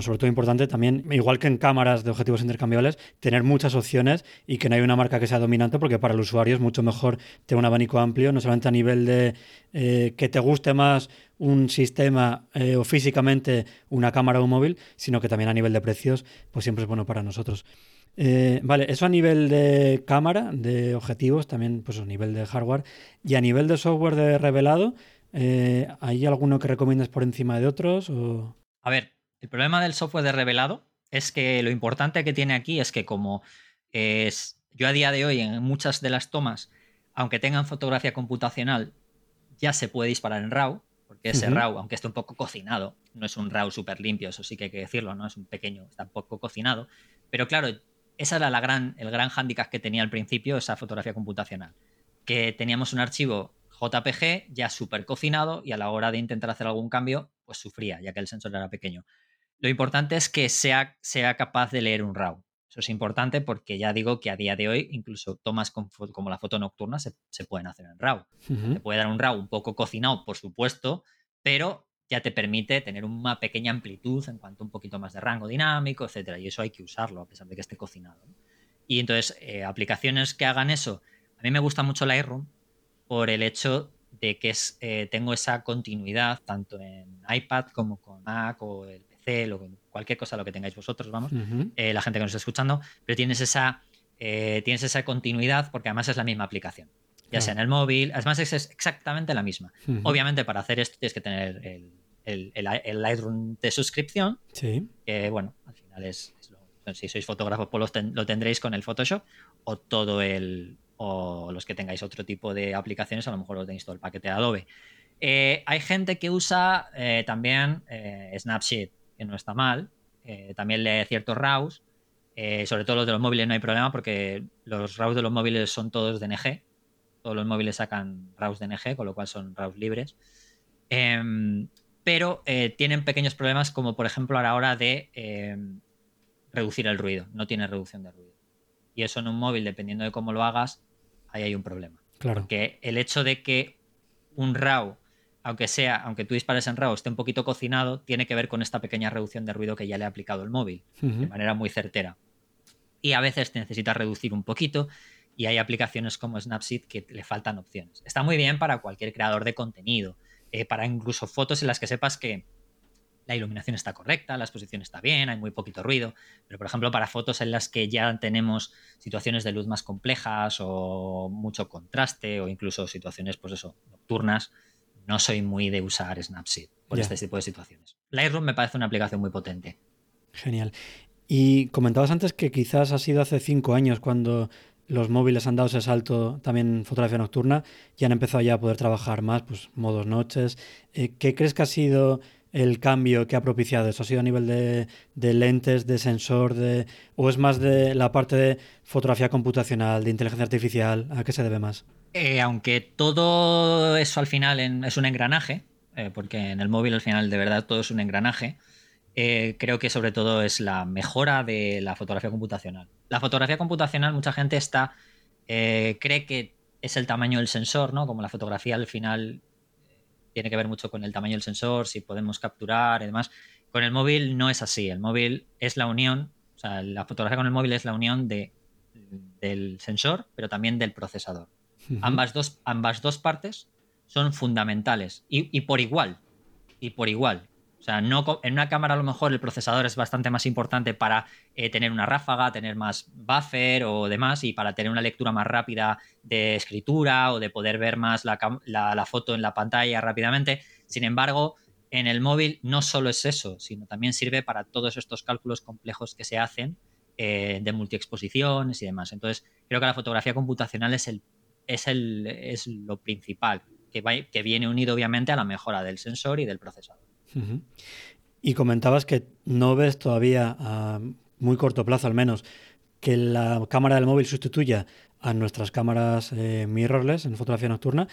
sobre todo importante también, igual que en cámaras de objetivos intercambiables, tener muchas opciones y que no hay una marca que sea dominante, porque para el usuario es mucho mejor tener un abanico amplio, no solamente a nivel de eh, que te guste más un sistema eh, o físicamente una cámara o un móvil, sino que también a nivel de precios, pues siempre es bueno para nosotros. Eh, vale, eso a nivel de cámara, de objetivos, también pues a nivel de hardware y a nivel de software de revelado, ¿hay alguno que recomiendas por encima de otros? O... A ver, el problema del software de revelado es que lo importante que tiene aquí es que como es, yo a día de hoy en muchas de las tomas, aunque tengan fotografía computacional, ya se puede disparar en RAW, porque ese RAW, aunque esté un poco cocinado, no es un RAW súper limpio, eso sí que hay que decirlo, ¿no? Es un pequeño, está un poco cocinado. Pero claro, esa era la gran, el gran hándicap que tenía al principio esa fotografía computacional. Que teníamos un archivo JPG ya súper cocinado y a la hora de intentar hacer algún cambio, pues sufría, ya que el sensor era pequeño. Lo importante es que sea, sea capaz de leer un RAW. Eso es importante porque ya digo que a día de hoy incluso tomas como la foto nocturna se, pueden hacer en RAW. Te puede dar un RAW un poco cocinado, por supuesto, pero ya te permite tener una pequeña amplitud en cuanto a un poquito más de rango dinámico, etcétera. Y eso hay que usarlo a pesar de que esté cocinado. Y entonces, eh, aplicaciones que hagan eso. A mí me gusta mucho Lightroom por el hecho de que es, eh, tengo esa continuidad tanto en iPad como con Mac o el o cualquier cosa, lo que tengáis vosotros, vamos, eh, la gente que nos está escuchando, pero tienes esa, eh, tienes esa continuidad porque además es la misma aplicación. Ya sea en el móvil, además es exactamente la misma. Obviamente, para hacer esto tienes que tener el, Lightroom de suscripción. Sí. Que bueno, al final es. si sois fotógrafos, pues lo, tendréis con el Photoshop o todo el. O los que tengáis otro tipo de aplicaciones, a lo mejor lo tenéis todo el paquete de Adobe. Eh, hay gente que usa también Snapseed que no está mal. Eh, también lee ciertos RAWs. Eh, sobre todo los de los móviles no hay problema porque los RAWs de los móviles son todos DNG. Todos los móviles sacan RAWs DNG, con lo cual son RAWs libres. Em, pero eh, tienen pequeños problemas como por ejemplo a la hora de em, reducir el ruido. No tiene reducción de ruido. Y eso en un móvil, dependiendo de cómo lo hagas, ahí hay un problema. Claro. Porque el hecho de que un RAW aunque sea, aunque tú dispares en RAW esté un poquito cocinado, tiene que ver con esta pequeña reducción de ruido que ya le ha aplicado el móvil, de manera muy certera. Y a veces te necesitas reducir un poquito y hay aplicaciones como Snapseed que le faltan opciones. Está muy bien para cualquier creador de contenido, eh, para incluso fotos en las que sepas que la iluminación está correcta, la exposición está bien, hay muy poquito ruido, pero por ejemplo para fotos en las que ya tenemos situaciones de luz más complejas o mucho contraste o incluso situaciones pues eso, nocturnas, no soy muy de usar Snapseed por este tipo de situaciones. Lightroom me parece una aplicación muy potente. Genial. Y comentabas antes que quizás ha sido hace cinco años cuando los móviles han dado ese salto también en fotografía nocturna y han empezado ya a poder trabajar más, pues modos noches. Eh, ¿Qué crees que ha sido el cambio que ha propiciado eso? ¿Ha sido a nivel de, de, lentes, de sensor, de, o es más de la parte de fotografía computacional, de inteligencia artificial? ¿A qué se debe más? Eh, aunque todo eso al final es un engranaje, eh, porque en el móvil al final de verdad todo es un engranaje, eh, creo que sobre todo es la mejora de la fotografía computacional. La fotografía computacional, mucha gente está cree que es el tamaño del sensor, ¿no? Como la fotografía al final tiene que ver mucho con el tamaño del sensor, si podemos capturar y demás. Con el móvil no es así. El móvil es la unión, o sea, la fotografía con el móvil es la unión de, del sensor, pero también del procesador ambas, dos, ambas dos partes son fundamentales y, por igual. Y por igual. O sea, no, en una cámara a lo mejor el procesador es bastante más importante para eh, tener una ráfaga, tener más buffer o demás, y para tener una lectura más rápida de escritura o de poder ver más la, foto en la pantalla rápidamente. Sin embargo, en el móvil no solo es eso, sino también sirve para todos estos cálculos complejos que se hacen eh, de multiexposiciones y demás. Entonces, creo que la fotografía computacional es, el, es, el, es lo principal, que, que viene unido obviamente a la mejora del sensor y del procesador. Y comentabas que no ves todavía a muy corto plazo al menos que la cámara del móvil sustituya a nuestras cámaras eh, mirrorless en fotografía nocturna.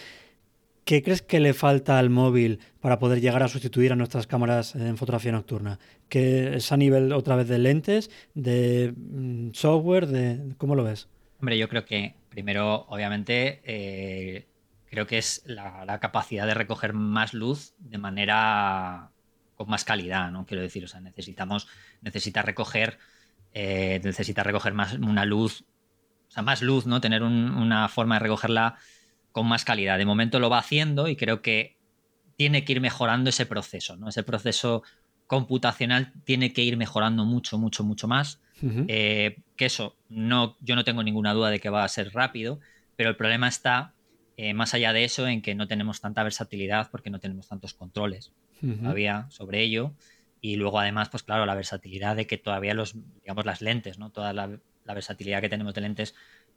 ¿Qué crees que le falta al móvil para poder llegar a sustituir a nuestras cámaras en fotografía nocturna? ¿Que es a nivel otra vez de lentes, de mm, software, de cómo lo ves? Hombre, yo creo que primero, obviamente, eh, creo que es la, capacidad de recoger más luz de manera con más calidad, ¿no? Quiero decir, o sea, necesitamos, necesita recoger, eh, necesita recoger más una luz, o sea, más luz, ¿no? Tener una forma de recogerla con más calidad. De momento lo va haciendo y creo que tiene que ir mejorando ese proceso, ¿no? Ese proceso computacional tiene que ir mejorando mucho, mucho, mucho más. Eh, que eso, no, yo no tengo ninguna duda de que va a ser rápido, pero el problema está eh, más allá de eso en que no tenemos tanta versatilidad porque no tenemos tantos controles todavía sobre ello. Y luego además, pues claro, la versatilidad de que todavía los, digamos, las lentes, ¿no? Toda la, la versatilidad que tenemos de lentes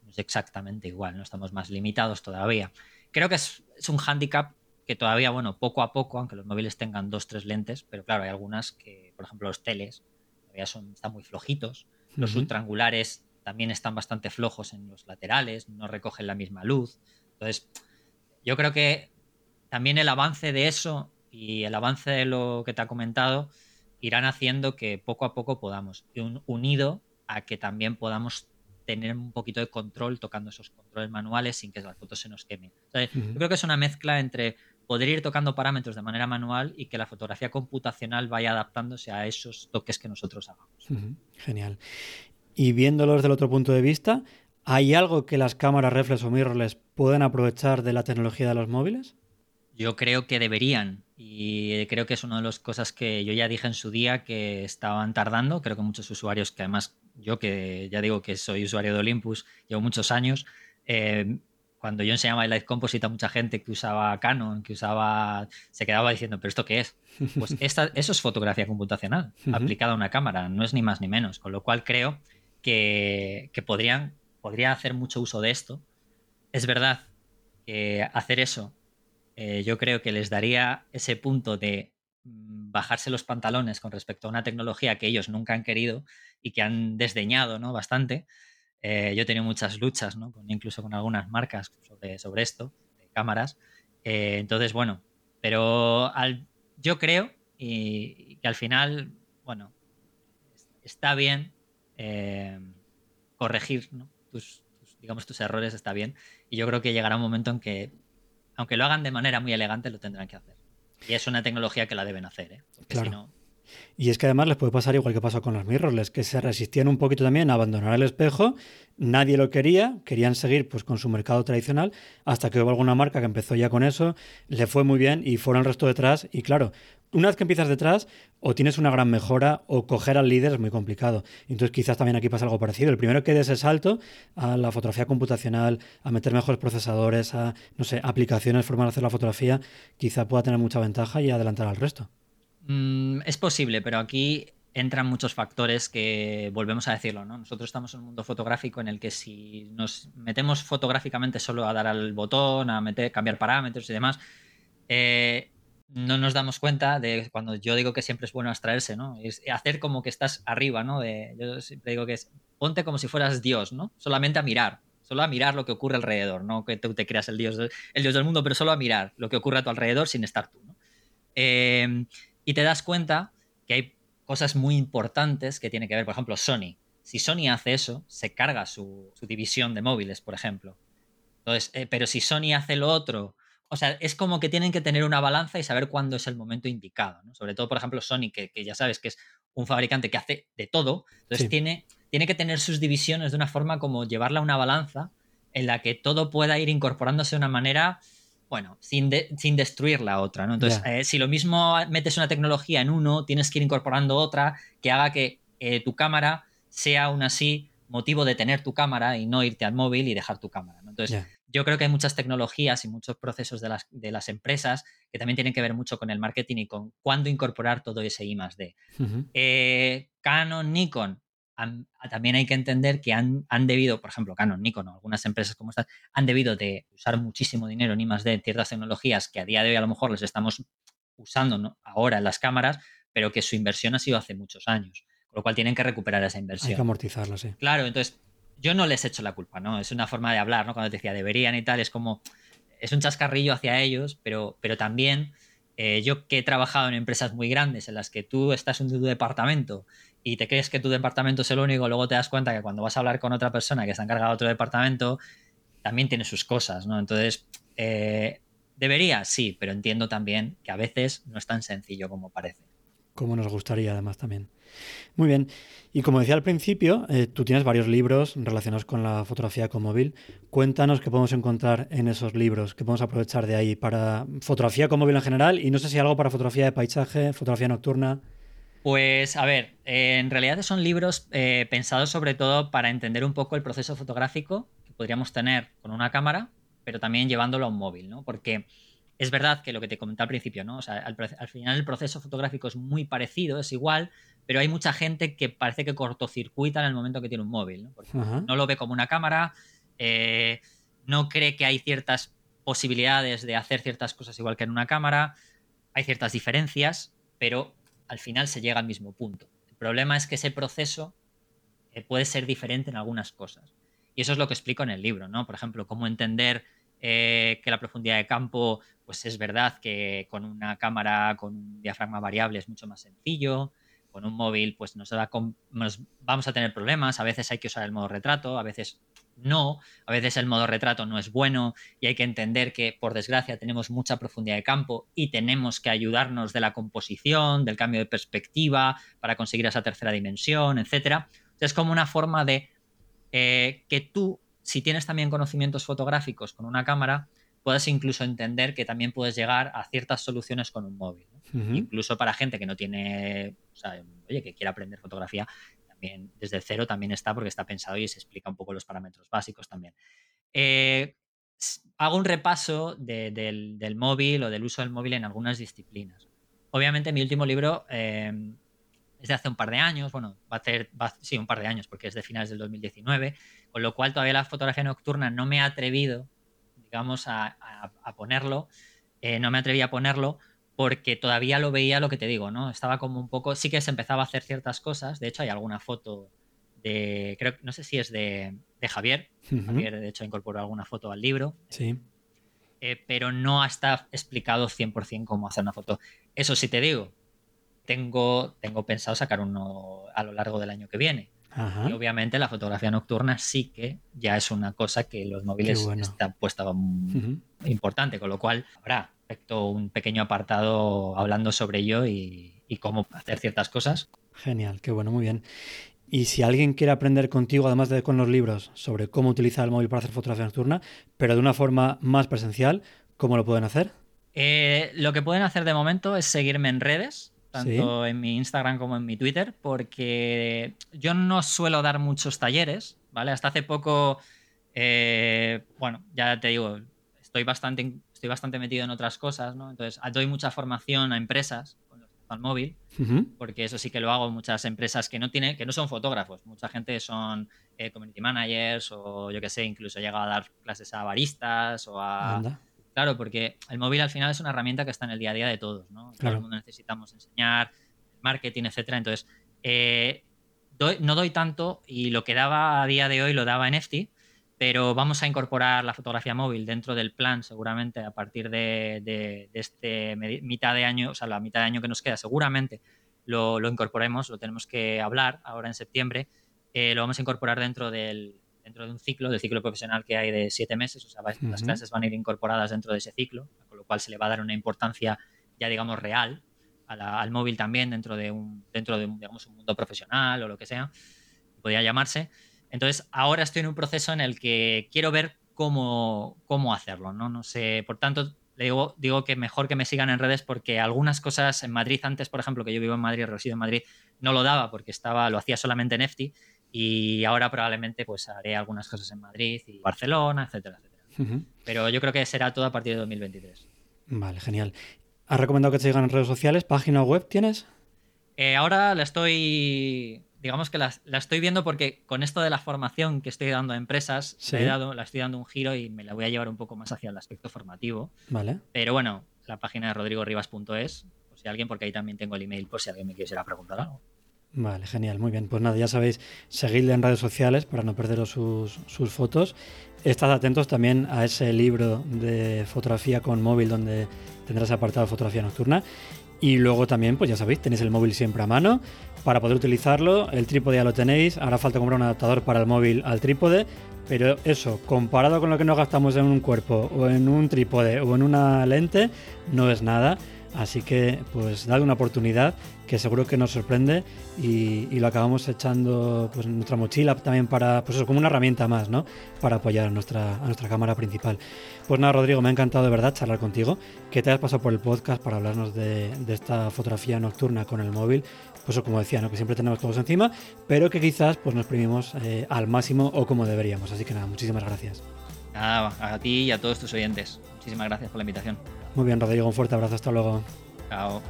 es exactamente igual, no estamos más limitados todavía. Creo que es, un hándicap que todavía, bueno, poco a poco, aunque los móviles tengan dos, tres lentes, pero claro, hay algunas que, por ejemplo, los teles todavía son, están muy flojitos. Los ultraangulares también están bastante flojos en los laterales, no recogen la misma luz. Entonces, yo creo que también el avance de eso y el avance de lo que te ha comentado irán haciendo que poco a poco podamos, unido a que también podamos tener un poquito de control tocando esos controles manuales sin que las fotos se nos quemen. Yo creo que es una mezcla entre poder ir tocando parámetros de manera manual y que la fotografía computacional vaya adaptándose a esos toques que nosotros hagamos. Genial. Y viéndolo desde el otro punto de vista, ¿hay algo que las cámaras reflex o mirrorless pueden aprovechar de la tecnología de los móviles? Yo creo que deberían y creo que es una de las cosas que yo ya dije en su día que estaban tardando. Creo que muchos usuarios que además yo que ya digo que soy usuario de Olympus, llevo muchos años, eh, cuando yo enseñaba el Light Composite a mucha gente que usaba Canon, que usaba, se quedaba diciendo, ¿pero esto qué es? Pues *laughs* esta, eso es fotografía computacional aplicada a una cámara, no es ni más ni menos. Con lo cual creo que, que podrían, podría hacer mucho uso de esto. Es verdad que hacer eso, eh, yo creo que les daría ese punto de mm, bajarse los pantalones con respecto a una tecnología que ellos nunca han querido y que han desdeñado ¿no? bastante. Eh, yo he tenido muchas luchas, ¿no? incluso con algunas marcas sobre, sobre esto, de cámaras. Eh, entonces, bueno, pero yo creo y, que al final, bueno, está bien eh, corregir tus, digamos, tus errores, está bien. Y yo creo que llegará un momento en que, aunque lo hagan de manera muy elegante, lo tendrán que hacer. Y es una tecnología que la deben hacer, ¿eh? porque si no, y es que además les puede pasar igual que pasó con los mirrorless, que se resistían un poquito también a abandonar el espejo, nadie lo quería, querían seguir pues con su mercado tradicional, hasta que hubo alguna marca que empezó ya con eso, le fue muy bien y fueron el resto detrás. Y claro, una vez que empiezas detrás, o tienes una gran mejora, o coger al líder es muy complicado. Entonces quizás también aquí pasa algo parecido. El primero que des el salto a la fotografía computacional, a meter mejores procesadores, a, no sé, aplicaciones, formas de hacer la fotografía, quizá pueda tener mucha ventaja y adelantar al resto. Mm, es posible, pero aquí entran muchos factores que volvemos a decirlo, ¿no? Nosotros estamos en un mundo fotográfico en el que si nos metemos fotográficamente solo a dar al botón, a meter, cambiar parámetros y demás, eh, no nos damos cuenta de cuando yo digo que siempre es bueno abstraerse, ¿no? Es hacer como que estás arriba, ¿no? Yo siempre digo que es ponte como si fueras Dios, ¿no? Solamente a mirar, solo a mirar lo que ocurre alrededor, no que tú te creas el Dios, el Dios del mundo, pero solo a mirar lo que ocurre a tu alrededor sin estar tú, ¿no? Eh, y te das cuenta que hay cosas muy importantes que tiene que ver, por ejemplo, Sony. Si Sony hace eso, se carga su, división de móviles, por ejemplo. Entonces, eh, pero si Sony hace lo otro, o sea, es como que tienen que tener una balanza y saber cuándo es el momento indicado. Sobre todo, por ejemplo, Sony, que, ya sabes que es un fabricante que hace de todo. Entonces, tiene, tiene que tener sus divisiones de una forma como llevarla a una balanza en la que todo pueda ir incorporándose de una manera bueno, sin, sin destruir la otra, ¿no? Entonces, eh, si lo mismo metes una tecnología en uno, tienes que ir incorporando otra que haga que eh, tu cámara sea aún así motivo de tener tu cámara y no irte al móvil y dejar tu cámara. Entonces, yo creo que hay muchas tecnologías y muchos procesos de las, de las, empresas que también tienen que ver mucho con el marketing y con cuándo incorporar todo ese I más D. Eh, Canon, Nikon, también hay que entender que han, debido, por ejemplo, Canon, Nikon algunas empresas como estas, han debido de usar muchísimo dinero en I más D en ciertas tecnologías que a día de hoy a lo mejor les estamos usando ahora en las cámaras, pero que su inversión ha sido hace muchos años. Con lo cual tienen que recuperar esa inversión. Hay que amortizarla, sí. Claro, entonces yo no les echo la culpa, ¿no? Es una forma de hablar, ¿no? Cuando te decía deberían y tal, es como, es un chascarrillo hacia ellos, pero, pero también eh, yo que he trabajado en empresas muy grandes en las que tú estás en tu departamento y te crees que tu departamento es el único, luego te das cuenta que cuando vas a hablar con otra persona que está encargada de otro departamento, también tiene sus cosas, ¿no? Entonces, eh, debería, sí, pero entiendo también que a veces no es tan sencillo como parece. Como nos gustaría, además, también. Muy bien. Y como decía al principio, eh, tú tienes varios libros relacionados con la fotografía con móvil. Cuéntanos qué podemos encontrar en esos libros, qué podemos aprovechar de ahí para fotografía con móvil en general y no sé si algo para fotografía de paisaje, fotografía nocturna. Pues a ver, eh, en realidad son libros eh, pensados sobre todo para entender un poco el proceso fotográfico que podríamos tener con una cámara, pero también llevándolo a un móvil, ¿no? Porque es verdad que lo que te comenté al principio, ¿no? O sea, al, final el proceso fotográfico es muy parecido, es igual, pero hay mucha gente que parece que cortocircuita en el momento que tiene un móvil, ¿no? Porque no lo ve como una cámara, eh, no cree que hay ciertas posibilidades de hacer ciertas cosas igual que en una cámara, hay ciertas diferencias, pero al final se llega al mismo punto. El problema es que ese proceso eh, puede ser diferente en algunas cosas. Y eso es lo que explico en el libro, ¿no? Por ejemplo, cómo entender eh, que la profundidad de campo, pues es verdad que con una cámara con un diafragma variable es mucho más sencillo. Con un móvil, pues nos, da nos vamos a tener problemas. A veces hay que usar el modo retrato, a veces no. A veces el modo retrato no es bueno y hay que entender que, por desgracia, tenemos mucha profundidad de campo y tenemos que ayudarnos de la composición, del cambio de perspectiva para conseguir esa tercera dimensión, etc. Es como una forma de eh, que tú si tienes también conocimientos fotográficos con una cámara, puedes incluso entender que también puedes llegar a ciertas soluciones con un móvil. Incluso para gente que no tiene, o sea, oye, que quiera aprender fotografía, también desde cero también está porque está pensado y se explica un poco los parámetros básicos también. Eh, hago un repaso del, móvil o del uso del móvil en algunas disciplinas. Obviamente mi último libro eh, es de hace un par de años, bueno, va a hacer, sí, un par de años porque es de finales del 2019, con lo cual todavía la fotografía nocturna no me ha atrevido, digamos, a, ponerlo, eh, no me atreví a ponerlo porque todavía lo veía lo que te digo, ¿no? Estaba como un poco, sí que se empezaba a hacer ciertas cosas, de hecho hay alguna foto de, creo, no sé si es de, Javier, Javier de hecho incorporó alguna foto al libro. Sí. Eh, pero no está explicado 100% cómo hacer una foto. Eso sí te digo, tengo, tengo pensado sacar uno a lo largo del año que viene. Y obviamente la fotografía nocturna sí que ya es una cosa que los móviles están puesta importante, con lo cual habrá un pequeño apartado hablando sobre ello y, cómo hacer ciertas cosas. Genial, qué bueno, muy bien. Y si alguien quiere aprender contigo, además de con los libros, sobre cómo utilizar el móvil para hacer fotografía nocturna, pero de una forma más presencial, ¿cómo lo pueden hacer? Eh, lo que pueden hacer de momento es seguirme en redes tanto en mi Instagram como en mi Twitter, porque yo no suelo dar muchos talleres, ¿vale? Hasta hace poco, eh, bueno, ya te digo, estoy bastante, estoy bastante metido en otras cosas, ¿no? Entonces, doy mucha formación a empresas con al móvil, porque eso sí que lo hago muchas empresas que no tienen, que no son fotógrafos, mucha gente son eh, community managers o yo que sé, incluso he llegado a dar clases a baristas o a Claro, porque el móvil al final es una herramienta que está en el día a día de todos, ¿no? Todo el mundo necesitamos enseñar, marketing, etcétera. Entonces, eh, no doy tanto y lo que daba a día de hoy lo daba en EFTI, pero vamos a incorporar la fotografía móvil dentro del plan seguramente a partir de, este mitad de año, o sea, la mitad de año que nos queda, seguramente lo, incorporemos, lo tenemos que hablar ahora en septiembre, eh, lo vamos a incorporar dentro del, dentro de un ciclo, del ciclo profesional que hay de siete meses, o sea, las clases van a ir incorporadas dentro de ese ciclo, con lo cual se le va a dar una importancia ya, digamos, real al móvil también dentro de un, dentro de un, digamos, un mundo profesional o lo que sea, podría llamarse. Entonces, ahora estoy en un proceso en el que quiero ver cómo, cómo hacerlo, ¿no? No sé, por tanto, le digo, digo que mejor que me sigan en redes porque algunas cosas en Madrid antes, por ejemplo, que yo vivo en Madrid, resido en Madrid, no lo daba porque estaba, lo hacía solamente en EFTI y ahora probablemente pues haré algunas cosas en Madrid y Barcelona, etcétera, etcétera. Pero yo creo que será todo a partir de 2023. Vale, genial. ¿Has recomendado que te sigan en redes sociales? ¿Página web tienes? Eh, ahora la estoy, digamos que la, estoy viendo porque con esto de la formación que estoy dando a empresas, he dado, la estoy dando un giro y me la voy a llevar un poco más hacia el aspecto formativo. Vale. Pero bueno, la página de rodrigorivas.es, por si alguien, porque ahí también tengo el email por si alguien me quisiera preguntar algo. Vale, genial, muy bien. Pues nada, ya sabéis, seguidle en redes sociales para no perderos sus, sus fotos. Estad atentos también a ese libro de fotografía con móvil donde tendrás apartado fotografía nocturna. Y luego también, pues ya sabéis, tenéis el móvil siempre a mano para poder utilizarlo. El trípode ya lo tenéis. Ahora falta comprar un adaptador para el móvil al trípode. Pero eso, comparado con lo que nos gastamos en un cuerpo o en un trípode o en una lente, no es nada. Así que pues dale una oportunidad que seguro que nos sorprende y, lo acabamos echando pues, en nuestra mochila también para, pues eso, como una herramienta más, ¿no? Para apoyar a nuestra, a nuestra cámara principal. Pues nada, Rodrigo, me ha encantado de verdad charlar contigo, que te hayas pasado por el podcast para hablarnos de, esta fotografía nocturna con el móvil. Pues eso, como decía, ¿no? que siempre tenemos todos encima, pero que quizás pues nos exprimimos eh, al máximo o como deberíamos. Así que nada, muchísimas gracias. Nada, a ti y a todos tus oyentes. Muchísimas gracias por la invitación. Muy bien, Rodrigo, un fuerte abrazo, hasta luego. Chao.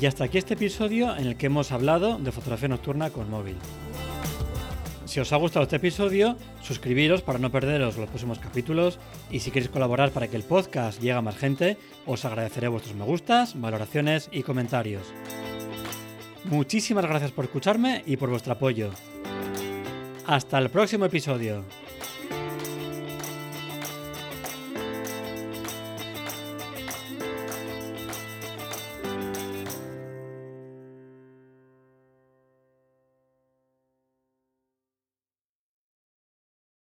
Y hasta aquí este episodio en el que hemos hablado de fotografía nocturna con móvil. Si os ha gustado este episodio, suscribiros para no perderos los próximos capítulos y si queréis colaborar para que el podcast llegue a más gente, os agradeceré vuestros me gustas, valoraciones y comentarios. Muchísimas gracias por escucharme y por vuestro apoyo. Hasta el próximo episodio.